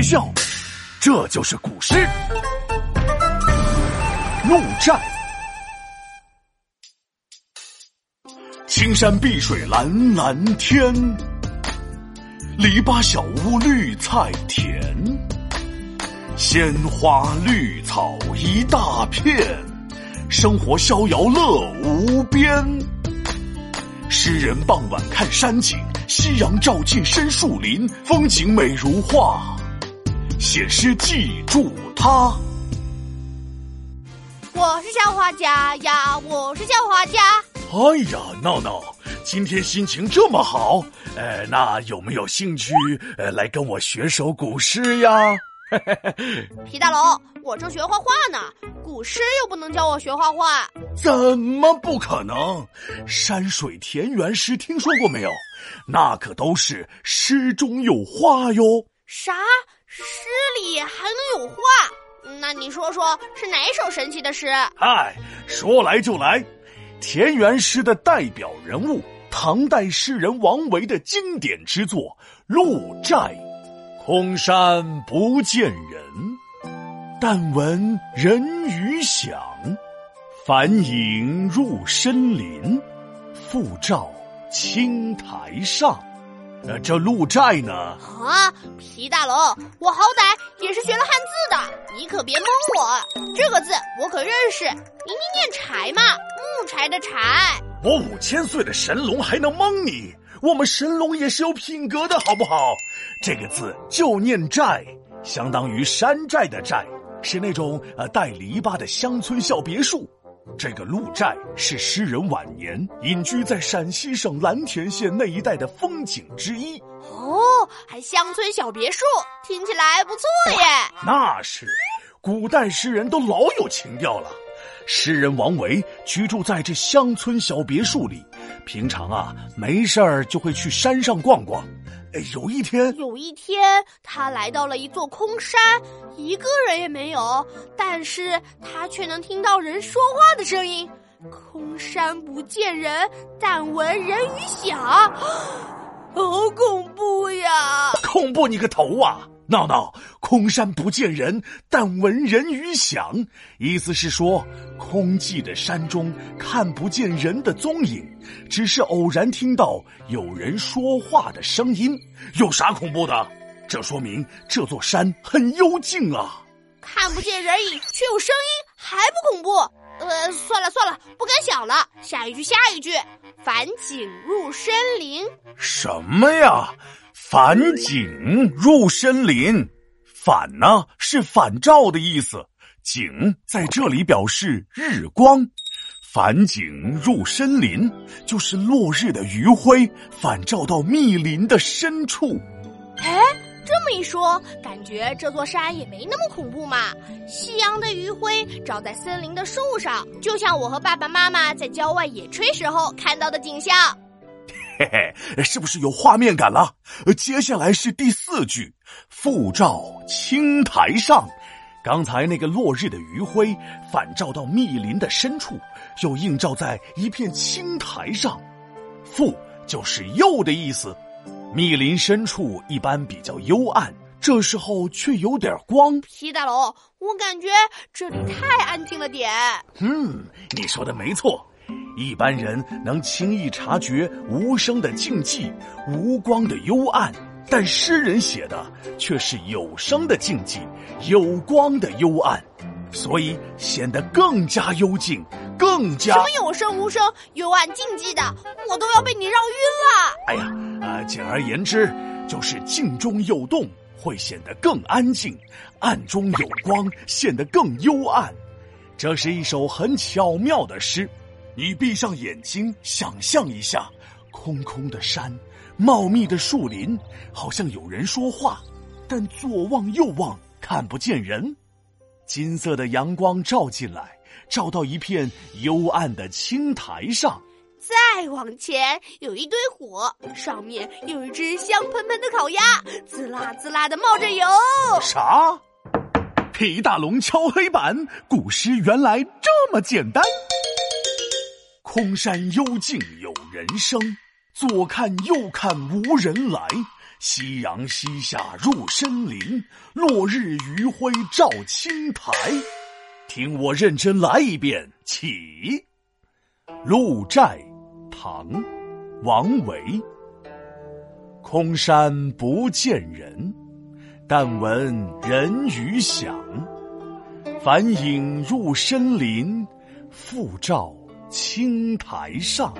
别笑，这就是古诗《鹿柴》。青山碧水蓝蓝天，篱笆小屋绿菜田，鲜花绿草一大片，生活逍遥乐无边。诗人傍晚看山景，夕阳照进深树林，风景美如画。写诗记住它。我是小画家呀，我是小画家。哎呀，闹闹，今天心情这么好，呃，那有没有兴趣呃来跟我学首古诗呀？皮大龙，我正学画画呢，古诗又不能教我学画画。怎么不可能？山水田园诗听说过没有？那可都是诗中有画哟。啥？诗里还能有画？那你说说是哪首神奇的诗？嗨，说来就来。田园诗的代表人物，唐代诗人王维的经典之作《鹿柴》。空山不见人，但闻人语响。返影入深林，复照青苔上。呃，这鹿寨呢？啊，皮大龙，我好歹也是学了汉字的，你可别蒙我。这个字我可认识，明明念柴嘛，木柴的柴。我五千岁的神龙还能蒙你？我们神龙也是有品格的，好不好？这个字就念寨，相当于山寨的寨，是那种呃带篱笆的乡村小别墅。这个鹿寨是诗人晚年隐居在陕西省蓝田县那一带的风景之一。哦，还乡村小别墅，听起来不错耶。那是，古代诗人都老有情调了。诗人王维居住在这乡村小别墅里，平常啊没事儿就会去山上逛逛。哎有一天，有一天，他来到了一座空山，一个人也没有，但是他却能听到人说话的声音。空山不见人，但闻人语响，好恐怖呀！恐怖你个头啊！闹闹，空山不见人，但闻人语响，意思是说，空寂的山中看不见人的踪影，只是偶然听到有人说话的声音。有啥恐怖的？这说明这座山很幽静啊！看不见人影却有声音，还不恐怖？呃，算了算了，不敢想了。下一句，下一句，返景入深林。什么呀？返景入深林，返呢是返照的意思，景在这里表示日光。返景入深林，就是落日的余晖反照到密林的深处。哎，这么一说，感觉这座山也没那么恐怖嘛。夕阳的余晖照在森林的树上，就像我和爸爸妈妈在郊外野炊时候看到的景象。嘿嘿，是不是有画面感了？接下来是第四句，复照青苔上。刚才那个落日的余晖反照到密林的深处，又映照在一片青苔上。复就是又的意思。密林深处一般比较幽暗，这时候却有点光。皮大龙，我感觉这里太安静了点。嗯，你说的没错。一般人能轻易察觉无声的静寂、无光的幽暗，但诗人写的却是有声的静寂、有光的幽暗，所以显得更加幽静，更加什么有声无声、幽暗静寂的，我都要被你绕晕了。哎呀，呃，简而言之，就是静中有动会显得更安静，暗中有光显得更幽暗。这是一首很巧妙的诗。你闭上眼睛，想象一下，空空的山，茂密的树林，好像有人说话，但左望右望看不见人。金色的阳光照进来，照到一片幽暗的青苔上。再往前有一堆火，上面有一只香喷喷的烤鸭，滋啦滋啦的冒着油。啥？皮大龙敲黑板，古诗原来这么简单。空山幽静有人声，左看右看无人来。夕阳西下入深林，落日余晖照青苔。听我认真来一遍，起。鹿柴，唐，王维。空山不见人，但闻人语响。返影入深林，复照青苔上。